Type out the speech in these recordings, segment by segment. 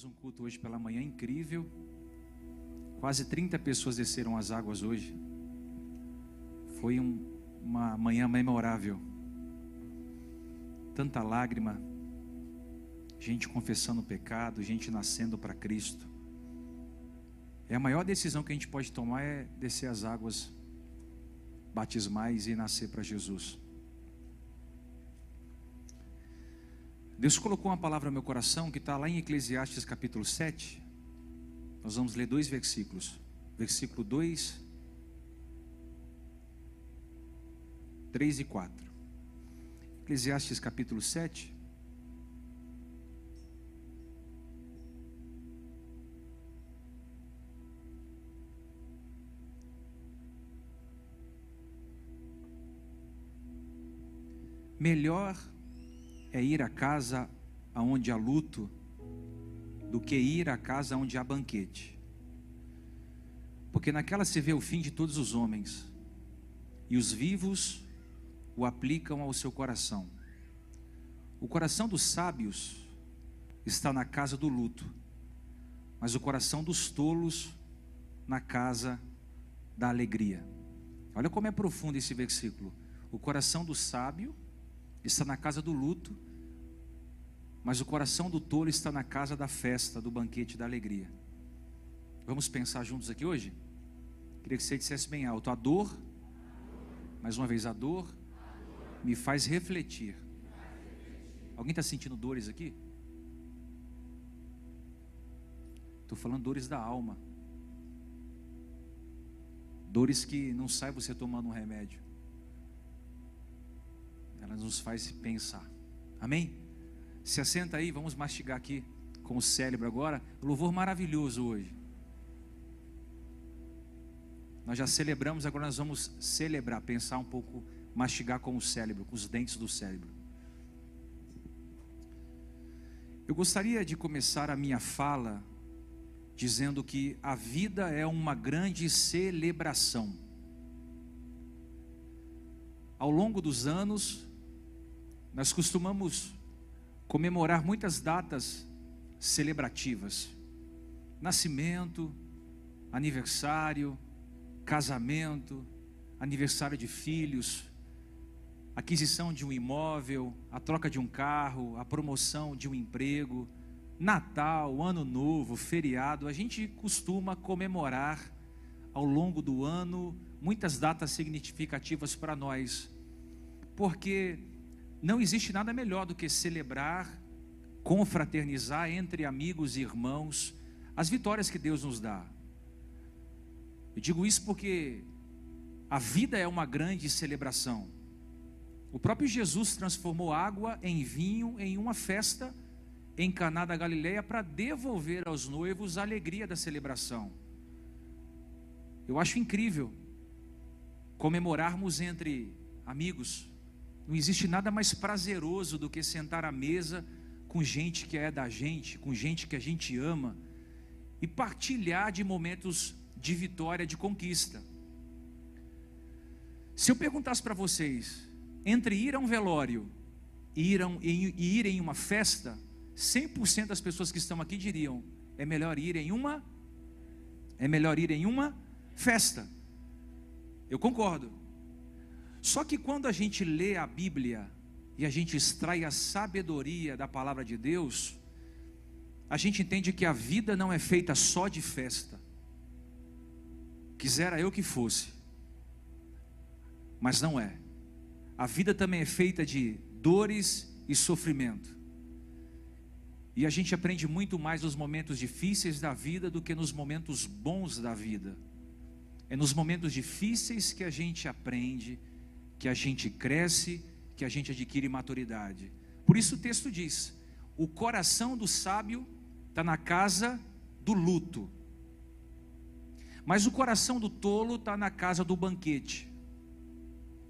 tivemos um culto hoje pela manhã incrível. Quase 30 pessoas desceram as águas hoje. Foi um, uma manhã memorável. Tanta lágrima, gente confessando o pecado, gente nascendo para Cristo. É a maior decisão que a gente pode tomar é descer as águas batismais e nascer para Jesus. Deus colocou uma palavra no meu coração que está lá em Eclesiastes capítulo 7. Nós vamos ler dois versículos. Versículo 2, 3 e 4. Eclesiastes capítulo 7. Melhor é ir à casa aonde há luto do que ir à casa onde há banquete. Porque naquela se vê o fim de todos os homens, e os vivos o aplicam ao seu coração. O coração dos sábios está na casa do luto, mas o coração dos tolos na casa da alegria. Olha como é profundo esse versículo. O coração do sábio está na casa do luto, mas o coração do tolo está na casa da festa, do banquete da alegria. Vamos pensar juntos aqui hoje? Queria que você dissesse bem alto: a dor, mais uma vez, a dor me faz refletir. Alguém está sentindo dores aqui? Estou falando dores da alma. Dores que não sai você tomando um remédio. Ela nos faz pensar. Amém? Se assenta aí, vamos mastigar aqui com o cérebro agora. Louvor maravilhoso hoje. Nós já celebramos, agora nós vamos celebrar, pensar um pouco, mastigar com o cérebro, com os dentes do cérebro. Eu gostaria de começar a minha fala dizendo que a vida é uma grande celebração. Ao longo dos anos, nós costumamos comemorar muitas datas celebrativas: nascimento, aniversário, casamento, aniversário de filhos, aquisição de um imóvel, a troca de um carro, a promoção de um emprego, Natal, Ano Novo, feriado. A gente costuma comemorar ao longo do ano muitas datas significativas para nós, porque não existe nada melhor do que celebrar, confraternizar entre amigos e irmãos as vitórias que Deus nos dá. Eu digo isso porque a vida é uma grande celebração. O próprio Jesus transformou água em vinho em uma festa em Caná da Galileia para devolver aos noivos a alegria da celebração. Eu acho incrível comemorarmos entre amigos, não existe nada mais prazeroso do que sentar à mesa com gente que é da gente, com gente que a gente ama e partilhar de momentos de vitória, de conquista. Se eu perguntasse para vocês, entre ir a um velório e ir, um, e ir em uma festa, 100% das pessoas que estão aqui diriam: é melhor ir em uma é melhor ir em uma festa. Eu concordo. Só que quando a gente lê a Bíblia e a gente extrai a sabedoria da palavra de Deus, a gente entende que a vida não é feita só de festa. Quisera eu que fosse, mas não é. A vida também é feita de dores e sofrimento. E a gente aprende muito mais nos momentos difíceis da vida do que nos momentos bons da vida. É nos momentos difíceis que a gente aprende que a gente cresce, que a gente adquire maturidade. Por isso o texto diz: o coração do sábio está na casa do luto, mas o coração do tolo está na casa do banquete.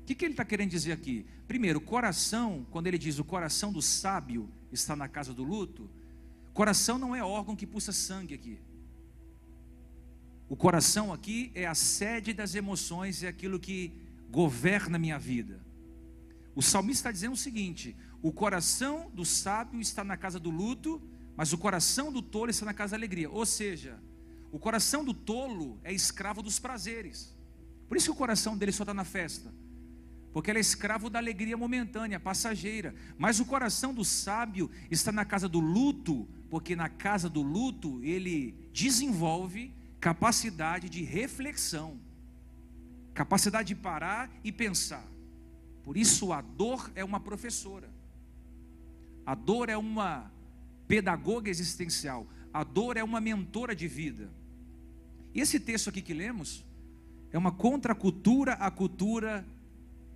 O que, que ele está querendo dizer aqui? Primeiro, coração, quando ele diz o coração do sábio está na casa do luto, coração não é órgão que pulsa sangue aqui. O coração aqui é a sede das emoções, é aquilo que governa minha vida. O salmista está dizendo o seguinte: o coração do sábio está na casa do luto, mas o coração do tolo está na casa da alegria. Ou seja, o coração do tolo é escravo dos prazeres. Por isso que o coração dele só está na festa. Porque ele é escravo da alegria momentânea, passageira. Mas o coração do sábio está na casa do luto, porque na casa do luto ele desenvolve capacidade de reflexão, capacidade de parar e pensar. Por isso a dor é uma professora. A dor é uma pedagoga existencial. A dor é uma mentora de vida. E esse texto aqui que lemos é uma contracultura à cultura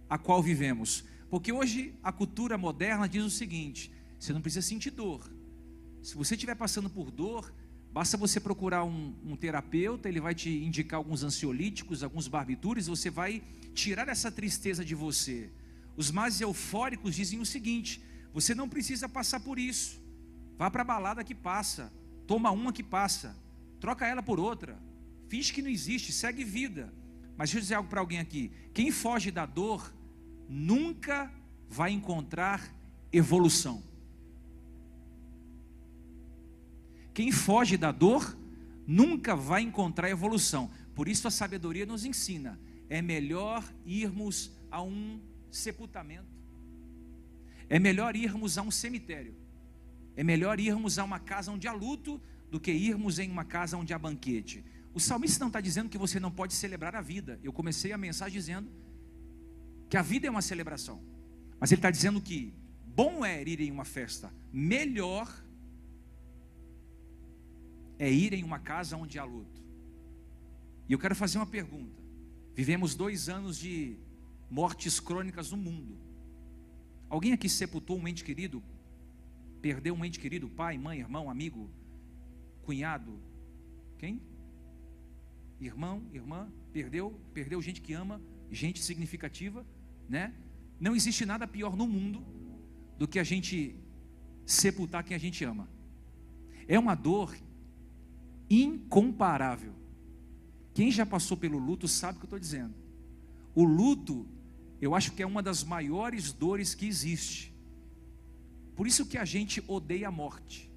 a qual vivemos. Porque hoje a cultura moderna diz o seguinte: você não precisa sentir dor. Se você estiver passando por dor, basta você procurar um, um, terapeuta, ele vai te indicar alguns ansiolíticos, alguns barbitúricos, você vai tirar essa tristeza de você. Os mais eufóricos dizem o seguinte: você não precisa passar por isso. Vá para a balada que passa, toma uma que passa, troca ela por outra, finge que não existe, segue vida. Mas deixa eu dizer algo para alguém aqui: quem foge da dor nunca vai encontrar evolução. Quem foge da dor nunca vai encontrar evolução. Por isso a sabedoria nos ensina: é melhor irmos a um sepultamento, é melhor irmos a um cemitério é melhor irmos a uma casa onde há luto do que irmos em uma casa onde há banquete. O salmista não está dizendo que você não pode celebrar a vida. Eu comecei a mensagem dizendo que a vida é uma celebração. Mas ele está dizendo que bom é ir em uma festa, melhor é ir em uma casa onde há luto. E eu quero fazer uma pergunta. Vivemos dois anos de mortes crônicas no mundo. Alguém aqui sepultou um ente querido Perdeu um ente querido, pai, mãe, irmão, amigo, cunhado. Quem? Irmão, irmã, perdeu, perdeu gente que ama, gente significativa, né? Não existe nada pior no mundo do que a gente sepultar quem a gente ama. É uma dor incomparável. Quem já passou pelo luto sabe o que eu estou dizendo. O luto, eu acho que é uma das maiores dores que existe. Por isso que a gente odeia a morte.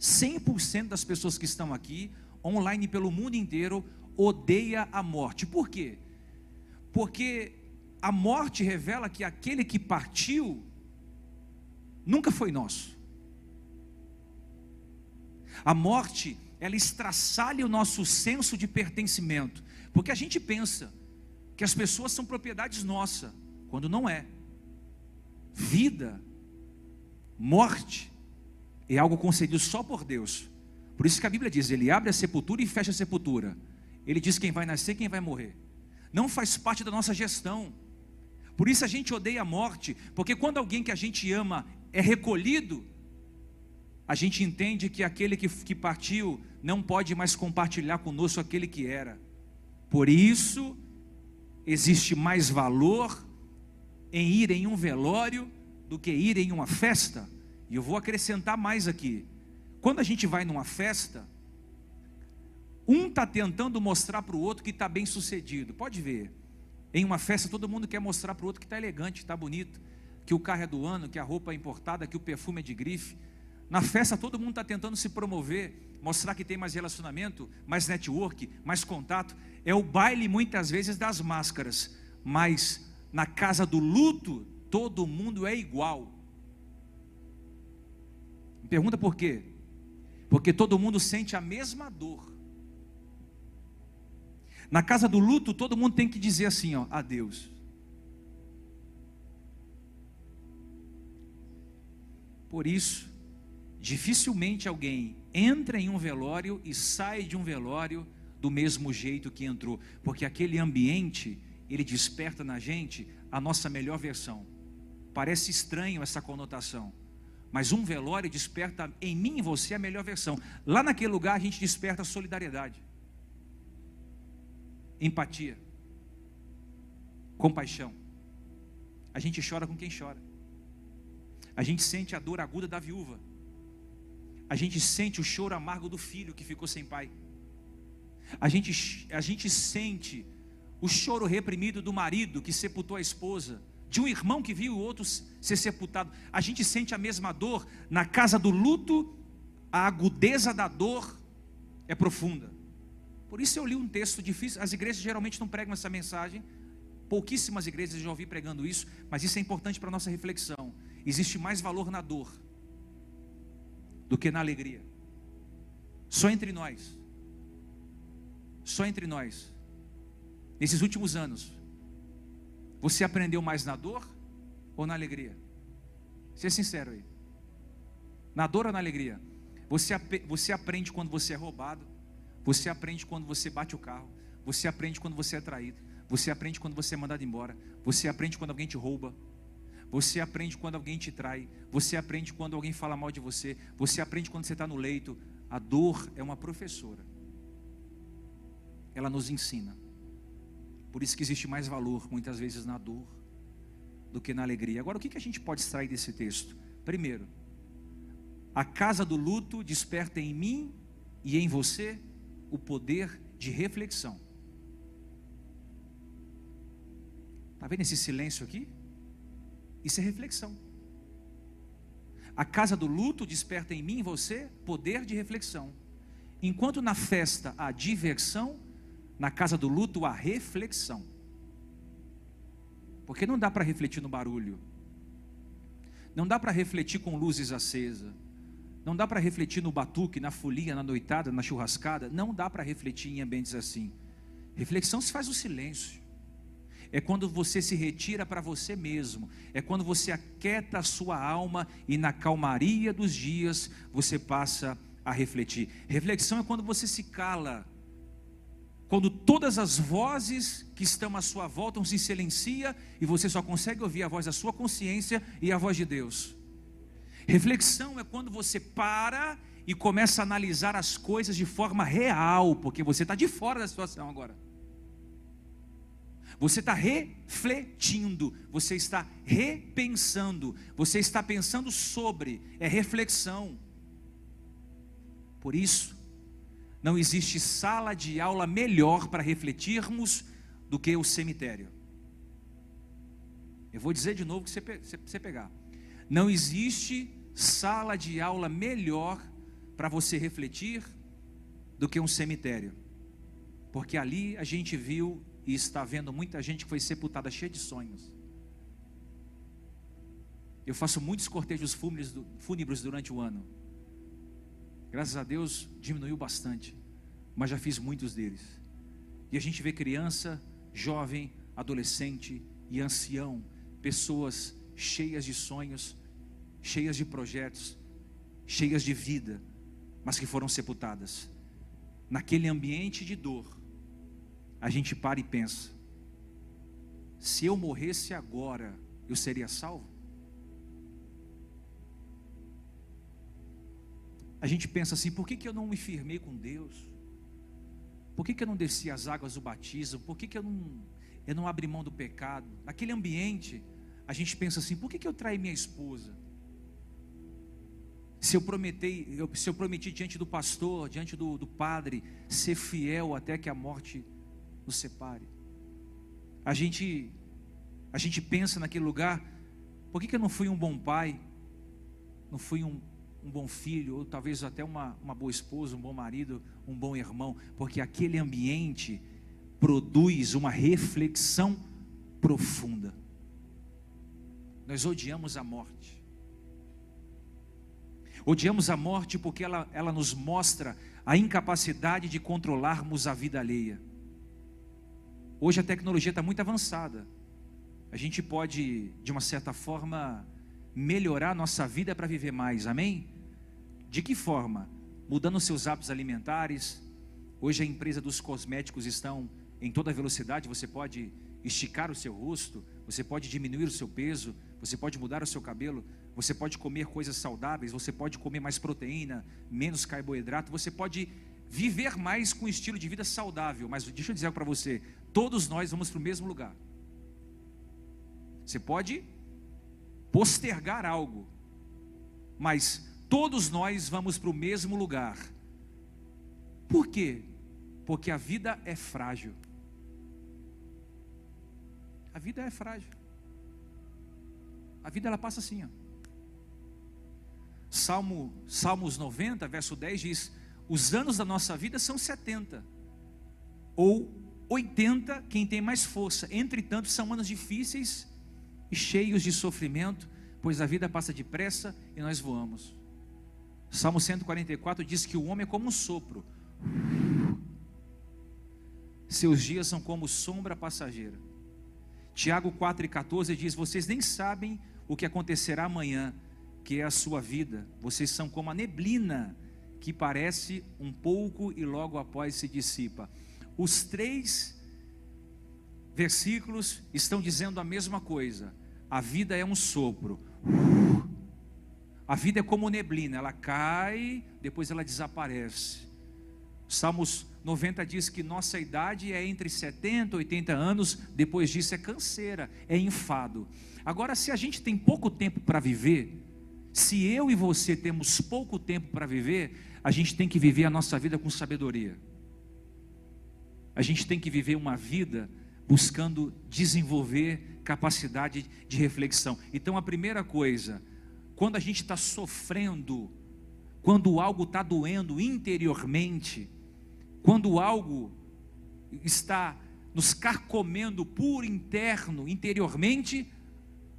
100% das pessoas que estão aqui, online pelo mundo inteiro, odeia a morte. Por quê? Porque a morte revela que aquele que partiu nunca foi nosso. A morte, ela estraçalha o nosso senso de pertencimento, porque a gente pensa que as pessoas são propriedades nossa, quando não é. Vida Morte é algo concedido só por Deus. Por isso que a Bíblia diz: Ele abre a sepultura e fecha a sepultura. Ele diz quem vai nascer, quem vai morrer. Não faz parte da nossa gestão. Por isso a gente odeia a morte, porque quando alguém que a gente ama é recolhido, a gente entende que aquele que, que partiu não pode mais compartilhar conosco aquele que era. Por isso, existe mais valor em ir em um velório do que ir em uma festa. E eu vou acrescentar mais aqui. Quando a gente vai numa festa, um está tentando mostrar para o outro que está bem sucedido. Pode ver. Em uma festa, todo mundo quer mostrar para o outro que está elegante, está bonito, que o carro é do ano, que a roupa é importada, que o perfume é de grife. Na festa, todo mundo está tentando se promover, mostrar que tem mais relacionamento, mais network, mais contato. É o baile, muitas vezes, das máscaras. Mas na casa do luto, todo mundo é igual. Pergunta por quê? Porque todo mundo sente a mesma dor. Na casa do luto, todo mundo tem que dizer assim, ó, adeus. Por isso, dificilmente alguém entra em um velório e sai de um velório do mesmo jeito que entrou, porque aquele ambiente, ele desperta na gente a nossa melhor versão. Parece estranho essa conotação. Mas um velório desperta em mim e você a melhor versão. Lá naquele lugar a gente desperta solidariedade, empatia, compaixão. A gente chora com quem chora. A gente sente a dor aguda da viúva. A gente sente o choro amargo do filho que ficou sem pai. A gente, a gente sente o choro reprimido do marido que sepultou a esposa de um irmão que viu o outro ser sepultado. A gente sente a mesma dor na casa do luto a agudeza da dor é profunda. Por isso eu li um texto difícil. As igrejas geralmente não pregam essa mensagem. Pouquíssimas igrejas eu já ouvi pregando isso, mas isso é importante para a nossa reflexão. Existe mais valor na dor do que na alegria. Só entre nós. Só entre nós. Nesses últimos anos, você aprendeu mais na dor ou na alegria? Seja sincero aí. Na dor ou na alegria? Você, você aprende quando você é roubado. Você aprende quando você bate o carro. Você aprende quando você é traído. Você aprende quando você é mandado embora. Você aprende quando alguém te rouba. Você aprende quando alguém te trai. Você aprende quando alguém fala mal de você. Você aprende quando você está no leito. A dor é uma professora. Ela nos ensina. Por isso que existe mais valor, muitas vezes, na dor do que na alegria. Agora, o que a gente pode extrair desse texto? Primeiro, a casa do luto desperta em mim e em você o poder de reflexão. Está vendo esse silêncio aqui? Isso é reflexão. A casa do luto desperta em mim e você poder de reflexão. Enquanto na festa há diversão, na casa do luto há reflexão. Porque não dá para refletir no barulho. Não dá para refletir com luzes acesas. Não dá para refletir no batuque, na folia, na noitada, na churrascada. Não dá para refletir em ambientes assim. Reflexão se faz no silêncio. É quando você se retira para você mesmo. É quando você aquieta a sua alma e na calmaria dos dias você passa a refletir. Reflexão é quando você se cala. Quando todas as vozes que estão à sua volta se silencia e você só consegue ouvir a voz da sua consciência e a voz de Deus. Reflexão é quando você para e começa a analisar as coisas de forma real, porque você está de fora da situação agora. Você está refletindo, você está repensando, você está pensando sobre, é reflexão. Por isso, não existe sala de aula melhor para refletirmos do que o cemitério. Eu vou dizer de novo que você, você pegar. Não existe sala de aula melhor para você refletir do que um cemitério. Porque ali a gente viu e está vendo muita gente que foi sepultada cheia de sonhos. Eu faço muitos cortejos fúnebres durante o ano. Graças a Deus diminuiu bastante, mas já fiz muitos deles. E a gente vê criança, jovem, adolescente e ancião, pessoas cheias de sonhos, cheias de projetos, cheias de vida, mas que foram sepultadas. Naquele ambiente de dor, a gente para e pensa: se eu morresse agora, eu seria salvo? A gente pensa assim: por que, que eu não me firmei com Deus? Por que, que eu não desci as águas do batismo? Por que, que eu, não, eu não abri mão do pecado? Naquele ambiente, a gente pensa assim: por que, que eu traí minha esposa? Se eu, prometei, se eu prometi diante do pastor, diante do, do padre, ser fiel até que a morte nos separe. A gente, a gente pensa naquele lugar, por que, que eu não fui um bom pai? Não fui um, um bom filho, ou talvez até uma, uma boa esposa, um bom marido, um bom irmão, porque aquele ambiente produz uma reflexão profunda. Nós odiamos a morte. Odiamos a morte porque ela, ela nos mostra a incapacidade de controlarmos a vida alheia. Hoje a tecnologia está muito avançada. A gente pode, de uma certa forma, melhorar nossa vida para viver mais, amém? De que forma? Mudando seus hábitos alimentares. Hoje a empresa dos cosméticos estão em toda velocidade, você pode esticar o seu rosto, você pode diminuir o seu peso, você pode mudar o seu cabelo, você pode comer coisas saudáveis, você pode comer mais proteína, menos carboidrato, você pode viver mais com um estilo de vida saudável. Mas deixa eu dizer para você: todos nós vamos para o mesmo lugar. Você pode postergar algo, mas todos nós vamos para o mesmo lugar. Por quê? Porque a vida é frágil. A vida é frágil. A vida ela passa assim, ó. Salmo, Salmos 90, verso 10 diz: Os anos da nossa vida são 70, ou 80, quem tem mais força. Entretanto, são anos difíceis e cheios de sofrimento, pois a vida passa depressa e nós voamos. Salmo 144 diz que o homem é como um sopro, seus dias são como sombra passageira. Tiago 4,14 diz: Vocês nem sabem o que acontecerá amanhã, que é a sua vida. Vocês são como a neblina, que parece um pouco e logo após se dissipa. Os três versículos estão dizendo a mesma coisa. A vida é um sopro. A vida é como neblina, ela cai, depois ela desaparece. Salmos 90 diz que nossa idade é entre 70 e 80 anos, depois disso é canseira, é enfado. Agora, se a gente tem pouco tempo para viver, se eu e você temos pouco tempo para viver, a gente tem que viver a nossa vida com sabedoria. A gente tem que viver uma vida buscando desenvolver capacidade de reflexão. Então, a primeira coisa, quando a gente está sofrendo, quando algo está doendo interiormente, quando algo está nos carcomendo por interno, interiormente,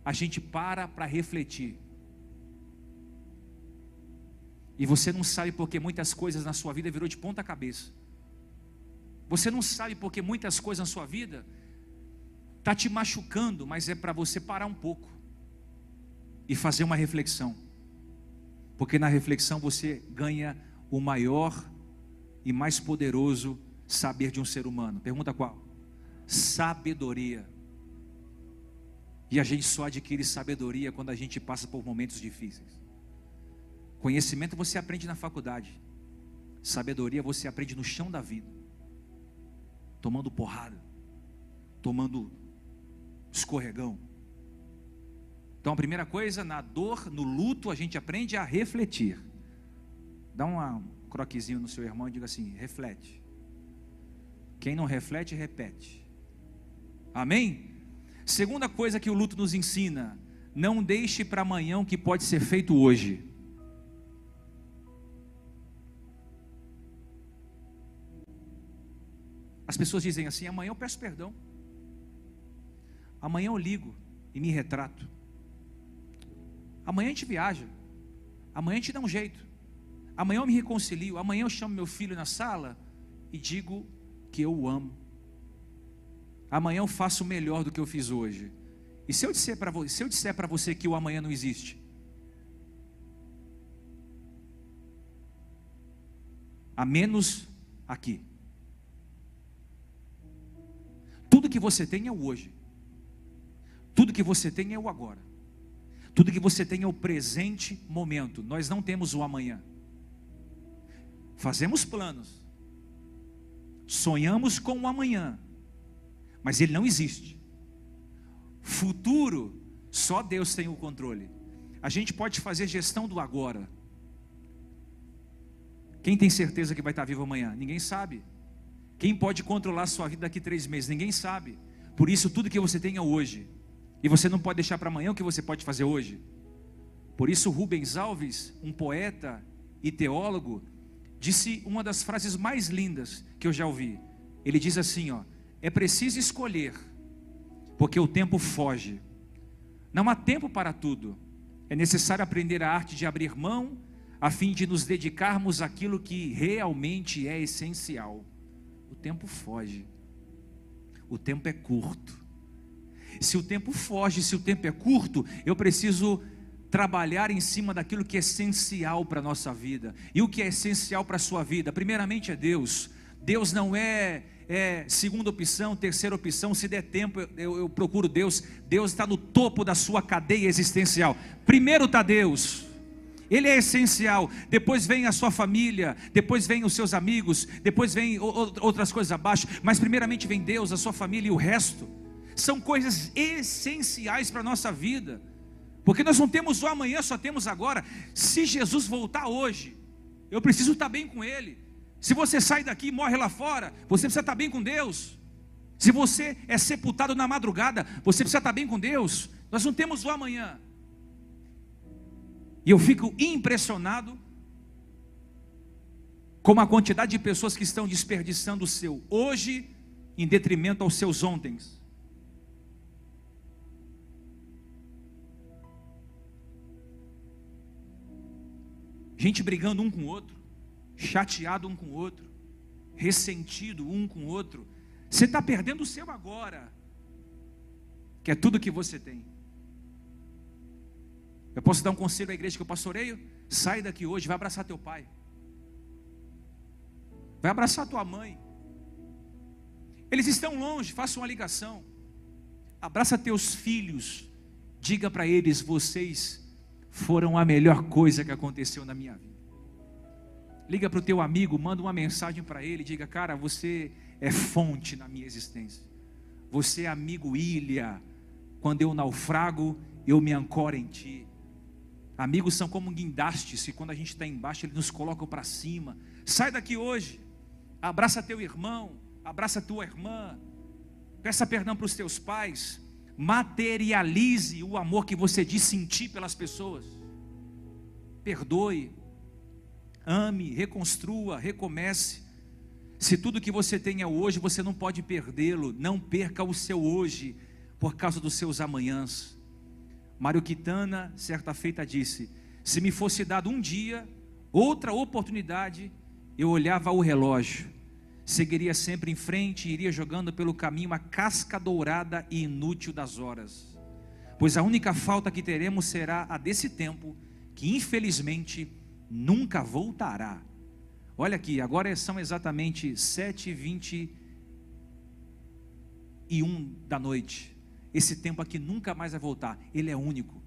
a gente para para refletir. E você não sabe porque muitas coisas na sua vida virou de ponta cabeça. Você não sabe porque muitas coisas na sua vida tá te machucando, mas é para você parar um pouco e fazer uma reflexão. Porque na reflexão você ganha o maior e mais poderoso saber de um ser humano? Pergunta qual? Sabedoria. E a gente só adquire sabedoria quando a gente passa por momentos difíceis. Conhecimento você aprende na faculdade. Sabedoria você aprende no chão da vida. Tomando porrada. Tomando escorregão. Então a primeira coisa, na dor, no luto, a gente aprende a refletir. Dá uma, croquezinho no seu irmão e diga assim: reflete. Quem não reflete, repete. Amém? Segunda coisa que o luto nos ensina: não deixe para amanhã o que pode ser feito hoje. As pessoas dizem assim: amanhã eu peço perdão. Amanhã eu ligo e me retrato. Amanhã a gente viaja. Amanhã a gente dá um jeito. Amanhã eu me reconcilio, amanhã eu chamo meu filho na sala e digo que eu o amo. Amanhã eu faço melhor do que eu fiz hoje. E se eu disser para você, se eu disser para você que o amanhã não existe? A menos aqui. Que você tem é o hoje. Tudo que você tem é o agora. Tudo que você tem é o presente momento. Nós não temos o amanhã. Fazemos planos, sonhamos com o amanhã, mas ele não existe. Futuro, só Deus tem o controle. A gente pode fazer gestão do agora. Quem tem certeza que vai estar vivo amanhã? Ninguém sabe. Quem pode controlar a sua vida daqui três meses? Ninguém sabe. Por isso, tudo que você é hoje. E você não pode deixar para amanhã o que você pode fazer hoje. Por isso, Rubens Alves, um poeta e teólogo, disse uma das frases mais lindas que eu já ouvi. Ele diz assim, ó: "É preciso escolher, porque o tempo foge. Não há tempo para tudo. É necessário aprender a arte de abrir mão a fim de nos dedicarmos àquilo que realmente é essencial. Tempo foge. O tempo é curto. Se o tempo foge, se o tempo é curto, eu preciso trabalhar em cima daquilo que é essencial para a nossa vida. E o que é essencial para a sua vida? Primeiramente é Deus. Deus não é, é segunda opção, terceira opção. Se der tempo, eu, eu procuro Deus. Deus está no topo da sua cadeia existencial. Primeiro está Deus. Ele é essencial. Depois vem a sua família, depois vem os seus amigos, depois vem outras coisas abaixo. Mas primeiramente vem Deus, a sua família e o resto. São coisas essenciais para a nossa vida. Porque nós não temos o amanhã, só temos agora. Se Jesus voltar hoje, eu preciso estar bem com Ele. Se você sai daqui e morre lá fora, você precisa estar bem com Deus. Se você é sepultado na madrugada, você precisa estar bem com Deus. Nós não temos o amanhã. E eu fico impressionado com a quantidade de pessoas que estão desperdiçando o seu hoje em detrimento aos seus ontens. Gente brigando um com o outro, chateado um com o outro, ressentido um com o outro. Você está perdendo o seu agora, que é tudo que você tem. Eu posso dar um conselho à igreja que eu pastoreio? Sai daqui hoje, vai abraçar teu pai. Vai abraçar tua mãe. Eles estão longe, faça uma ligação. Abraça teus filhos. Diga para eles: vocês foram a melhor coisa que aconteceu na minha vida. Liga para o teu amigo, manda uma mensagem para ele, diga: cara, você é fonte na minha existência. Você é amigo ilha. Quando eu naufrago, eu me ancoro em ti. Amigos são como guindastes, e quando a gente está embaixo, eles nos colocam para cima. Sai daqui hoje, abraça teu irmão, abraça tua irmã, peça perdão para os teus pais, materialize o amor que você diz sentir pelas pessoas. Perdoe, ame, reconstrua, recomece. Se tudo que você tem é hoje, você não pode perdê-lo. Não perca o seu hoje por causa dos seus amanhãs. Mário Quitana, certa feita, disse: Se me fosse dado um dia, outra oportunidade, eu olhava o relógio seguiria sempre em frente e iria jogando pelo caminho a casca dourada e inútil das horas. Pois a única falta que teremos será a desse tempo, que infelizmente nunca voltará. Olha aqui, agora são exatamente sete e vinte e um da noite. Esse tempo aqui nunca mais vai voltar. Ele é único.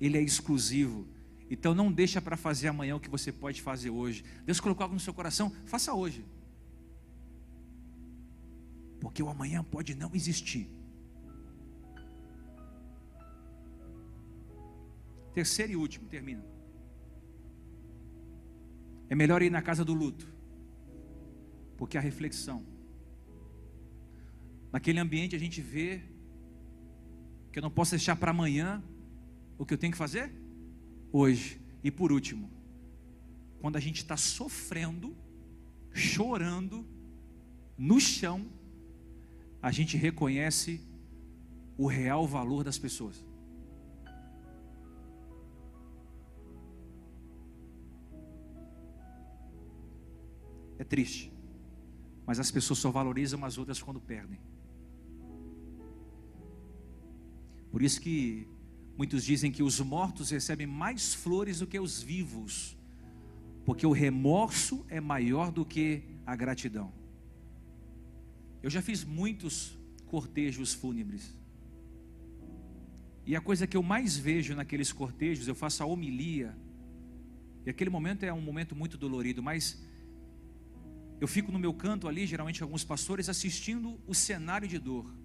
Ele é exclusivo. Então não deixa para fazer amanhã o que você pode fazer hoje. Deus colocou algo no seu coração, faça hoje porque o amanhã pode não existir. Terceiro e último, termino. É melhor ir na casa do luto, porque a reflexão. Naquele ambiente a gente vê que eu não posso deixar para amanhã o que eu tenho que fazer hoje. E por último, quando a gente está sofrendo, chorando, no chão, a gente reconhece o real valor das pessoas. É triste, mas as pessoas só valorizam as outras quando perdem. Por isso que muitos dizem que os mortos recebem mais flores do que os vivos, porque o remorso é maior do que a gratidão. Eu já fiz muitos cortejos fúnebres. E a coisa que eu mais vejo naqueles cortejos, eu faço a homilia. E aquele momento é um momento muito dolorido, mas eu fico no meu canto ali, geralmente alguns pastores, assistindo o cenário de dor.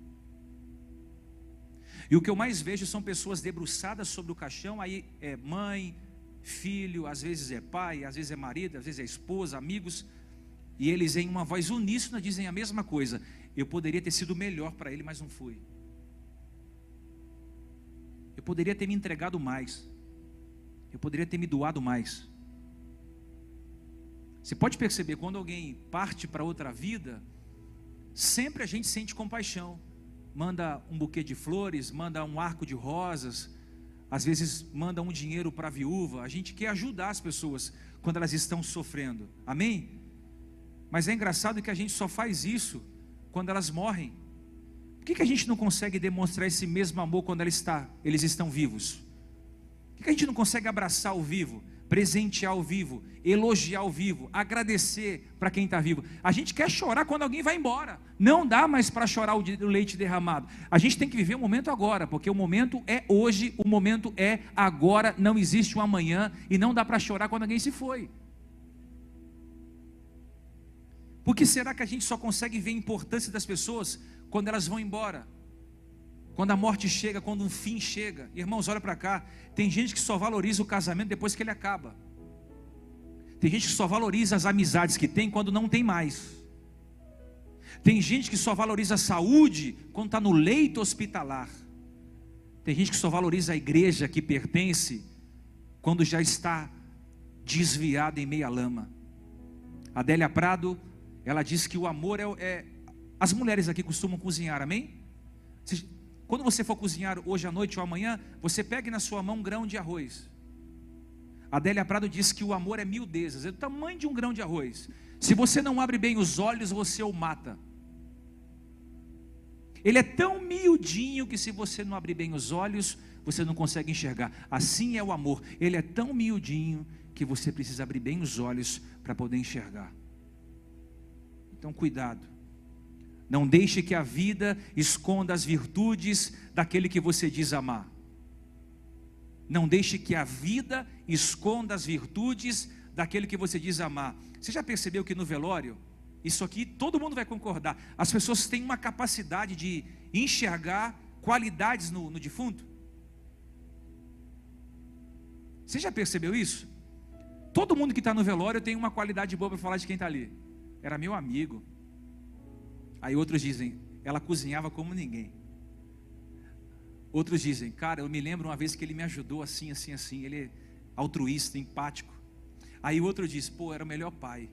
E o que eu mais vejo são pessoas debruçadas sobre o caixão, aí é mãe, filho, às vezes é pai, às vezes é marido, às vezes é esposa, amigos, e eles, em uma voz uníssona, dizem a mesma coisa: Eu poderia ter sido melhor para ele, mas não fui. Eu poderia ter me entregado mais. Eu poderia ter me doado mais. Você pode perceber, quando alguém parte para outra vida, sempre a gente sente compaixão. Manda um buquê de flores, manda um arco de rosas, às vezes manda um dinheiro para a viúva. A gente quer ajudar as pessoas quando elas estão sofrendo. Amém? Mas é engraçado que a gente só faz isso quando elas morrem. Por que, que a gente não consegue demonstrar esse mesmo amor quando ela está, eles estão vivos? Por que, que a gente não consegue abraçar o vivo, presentear o vivo, elogiar o vivo, agradecer para quem está vivo? A gente quer chorar quando alguém vai embora. Não dá mais para chorar o leite derramado. A gente tem que viver o momento agora, porque o momento é hoje, o momento é agora, não existe um amanhã e não dá para chorar quando alguém se foi. Por que será que a gente só consegue ver a importância das pessoas quando elas vão embora? Quando a morte chega, quando um fim chega. Irmãos, olha para cá. Tem gente que só valoriza o casamento depois que ele acaba. Tem gente que só valoriza as amizades que tem quando não tem mais. Tem gente que só valoriza a saúde quando está no leito hospitalar. Tem gente que só valoriza a igreja que pertence quando já está desviada em meia lama. Adélia Prado, ela diz que o amor é, é as mulheres aqui costumam cozinhar, amém? Quando você for cozinhar hoje à noite ou amanhã, você pegue na sua mão um grão de arroz. Adélia Prado diz que o amor é miudezas, é do tamanho de um grão de arroz. Se você não abre bem os olhos, você o mata. Ele é tão miudinho que se você não abrir bem os olhos, você não consegue enxergar. Assim é o amor. Ele é tão miudinho que você precisa abrir bem os olhos para poder enxergar. Então, cuidado. Não deixe que a vida esconda as virtudes daquele que você diz amar. Não deixe que a vida esconda as virtudes daquele que você diz amar. Você já percebeu que no velório, isso aqui todo mundo vai concordar, as pessoas têm uma capacidade de enxergar qualidades no, no defunto? Você já percebeu isso? Todo mundo que está no velório tem uma qualidade boa para falar de quem está ali. Era meu amigo, Aí outros dizem, ela cozinhava como ninguém. Outros dizem, cara, eu me lembro uma vez que ele me ajudou assim, assim, assim. Ele é altruísta, empático. Aí outro diz, pô, era o melhor pai.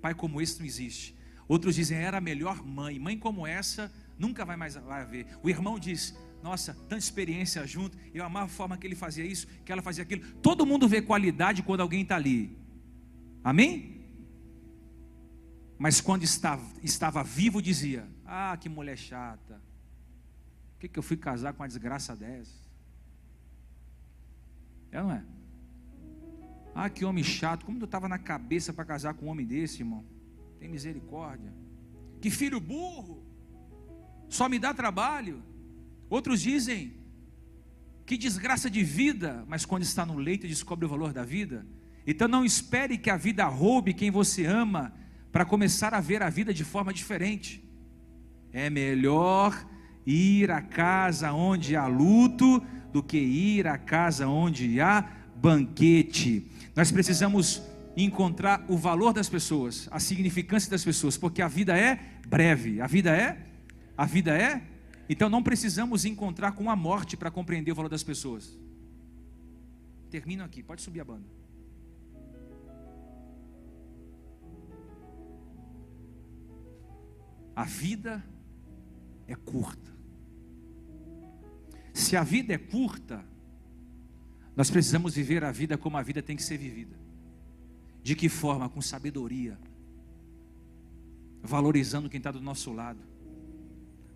Pai como esse não existe. Outros dizem, era a melhor mãe. Mãe como essa nunca vai mais vai haver. O irmão diz, nossa, tanta experiência junto. Eu amava a forma que ele fazia isso, que ela fazia aquilo. Todo mundo vê qualidade quando alguém está ali. Amém? Mas quando estava, estava vivo, dizia: Ah, que mulher chata. Por que, que eu fui casar com uma desgraça dessa? É não é? Ah, que homem chato. Como eu estava na cabeça para casar com um homem desse, irmão? Tem misericórdia. Que filho burro. Só me dá trabalho. Outros dizem: Que desgraça de vida. Mas quando está no leito, descobre o valor da vida. Então não espere que a vida roube quem você ama para começar a ver a vida de forma diferente. É melhor ir à casa onde há luto do que ir à casa onde há banquete. Nós precisamos encontrar o valor das pessoas, a significância das pessoas, porque a vida é breve. A vida é? A vida é? Então não precisamos encontrar com a morte para compreender o valor das pessoas. Termino aqui, pode subir a banda. A vida é curta. Se a vida é curta, nós precisamos viver a vida como a vida tem que ser vivida. De que forma? Com sabedoria, valorizando quem está do nosso lado.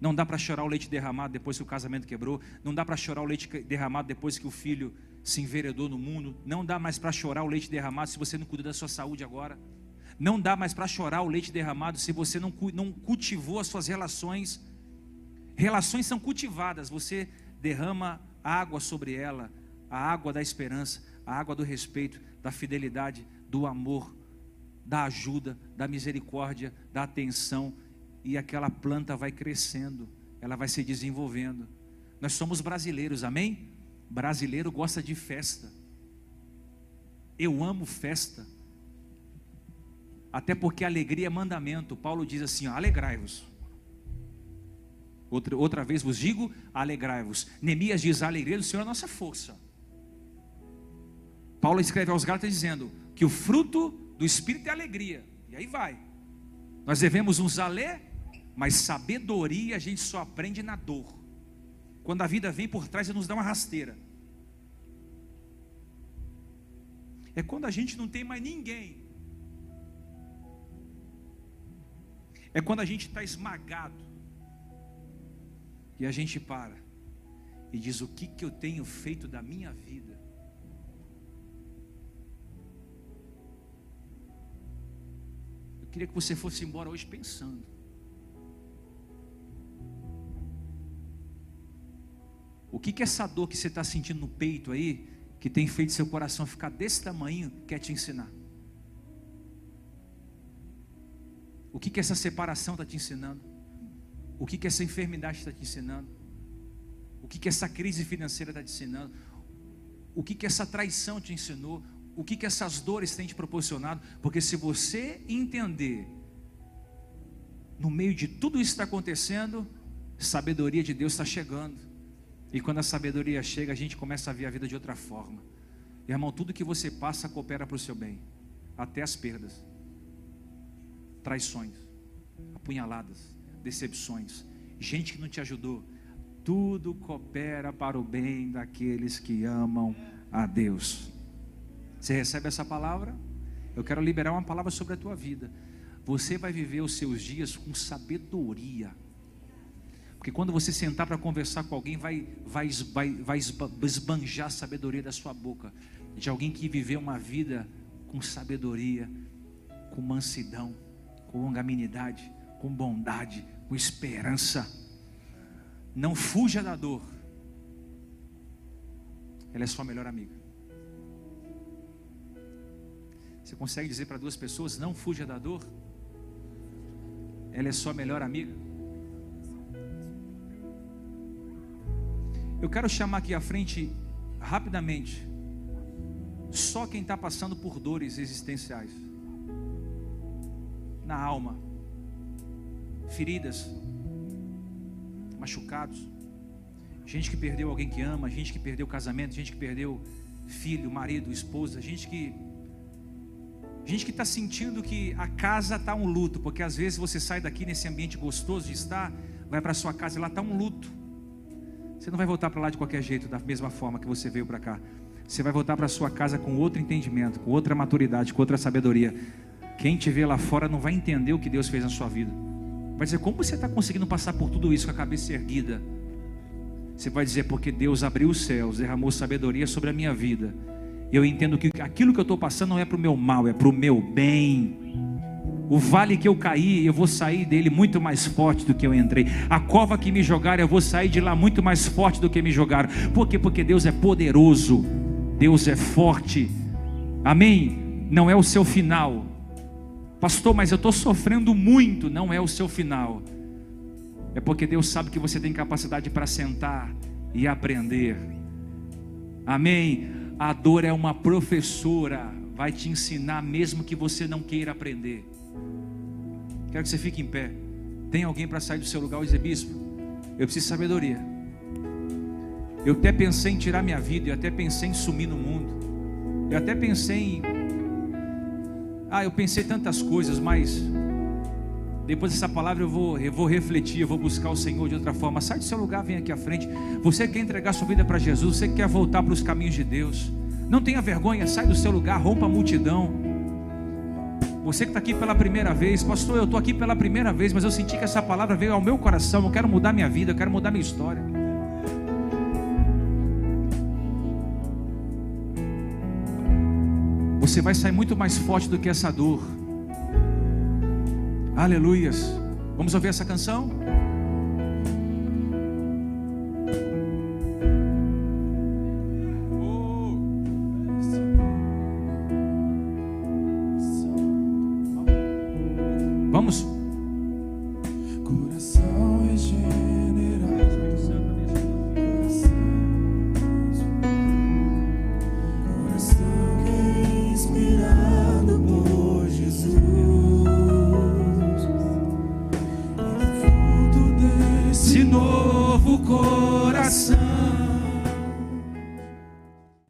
Não dá para chorar o leite derramado depois que o casamento quebrou. Não dá para chorar o leite derramado depois que o filho se enveredou no mundo. Não dá mais para chorar o leite derramado se você não cuida da sua saúde agora. Não dá mais para chorar o leite derramado se você não, não cultivou as suas relações. Relações são cultivadas, você derrama água sobre ela, a água da esperança, a água do respeito, da fidelidade, do amor, da ajuda, da misericórdia, da atenção, e aquela planta vai crescendo, ela vai se desenvolvendo. Nós somos brasileiros, amém? Brasileiro gosta de festa. Eu amo festa. Até porque alegria é mandamento. Paulo diz assim: alegrai-vos. Outra, outra vez vos digo, alegrai-vos. Neemias diz: a alegria do Senhor é a nossa força. Paulo escreve aos Gálatas dizendo que o fruto do Espírito é alegria. E aí vai. Nós devemos nos aler, mas sabedoria a gente só aprende na dor. Quando a vida vem por trás e nos dá uma rasteira. É quando a gente não tem mais ninguém É quando a gente está esmagado e a gente para e diz: O que, que eu tenho feito da minha vida? Eu queria que você fosse embora hoje pensando. O que, que essa dor que você está sentindo no peito aí, que tem feito seu coração ficar desse tamanho, quer te ensinar? O que, que essa separação está te ensinando? O que, que essa enfermidade está te ensinando? O que, que essa crise financeira está te ensinando? O que, que essa traição te ensinou? O que, que essas dores têm te proporcionado? Porque se você entender, no meio de tudo isso que está acontecendo, sabedoria de Deus está chegando. E quando a sabedoria chega, a gente começa a ver a vida de outra forma. Irmão, tudo que você passa coopera para o seu bem, até as perdas, traições, apunhaladas, decepções, gente que não te ajudou. Tudo coopera para o bem daqueles que amam a Deus. Você recebe essa palavra? Eu quero liberar uma palavra sobre a tua vida. Você vai viver os seus dias com sabedoria. Porque quando você sentar para conversar com alguém, vai, vai, vai, vai esbanjar a sabedoria da sua boca. De alguém que viveu uma vida com sabedoria, com mansidão, com longanimidade, com bondade, com esperança. Não fuja da dor. Ela é sua melhor amiga. Você consegue dizer para duas pessoas: não fuja da dor? Ela é sua melhor amiga. Eu quero chamar aqui à frente, rapidamente, só quem está passando por dores existenciais, na alma, feridas, machucados, gente que perdeu alguém que ama, gente que perdeu casamento, gente que perdeu filho, marido, esposa, gente que gente que está sentindo que a casa está um luto, porque às vezes você sai daqui nesse ambiente gostoso de estar, vai para sua casa e lá está um luto. Você não vai voltar para lá de qualquer jeito, da mesma forma que você veio para cá. Você vai voltar para sua casa com outro entendimento, com outra maturidade, com outra sabedoria. Quem te vê lá fora não vai entender o que Deus fez na sua vida. Vai dizer, como você está conseguindo passar por tudo isso com a cabeça erguida? Você vai dizer, porque Deus abriu os céus, derramou sabedoria sobre a minha vida. Eu entendo que aquilo que eu estou passando não é para o meu mal, é para o meu bem. O vale que eu caí, eu vou sair dele muito mais forte do que eu entrei. A cova que me jogaram, eu vou sair de lá muito mais forte do que me jogaram. Por quê? Porque Deus é poderoso, Deus é forte. Amém? Não é o seu final. Pastor, mas eu estou sofrendo muito. Não é o seu final. É porque Deus sabe que você tem capacidade para sentar e aprender. Amém. A dor é uma professora, vai te ensinar mesmo que você não queira aprender. Quero que você fique em pé. Tem alguém para sair do seu lugar e dizer, bispo, eu preciso de sabedoria. Eu até pensei em tirar minha vida, eu até pensei em sumir no mundo. Eu até pensei em ah, eu pensei tantas coisas, mas depois dessa palavra eu vou, eu vou refletir, eu vou buscar o Senhor de outra forma. Sai do seu lugar, vem aqui à frente. Você quer entregar sua vida para Jesus, você quer voltar para os caminhos de Deus. Não tenha vergonha, sai do seu lugar, rompa a multidão. Você que está aqui pela primeira vez, pastor, eu estou aqui pela primeira vez, mas eu senti que essa palavra veio ao meu coração. Eu quero mudar minha vida, eu quero mudar minha história. Você vai sair muito mais forte do que essa dor. Aleluias. Vamos ouvir essa canção?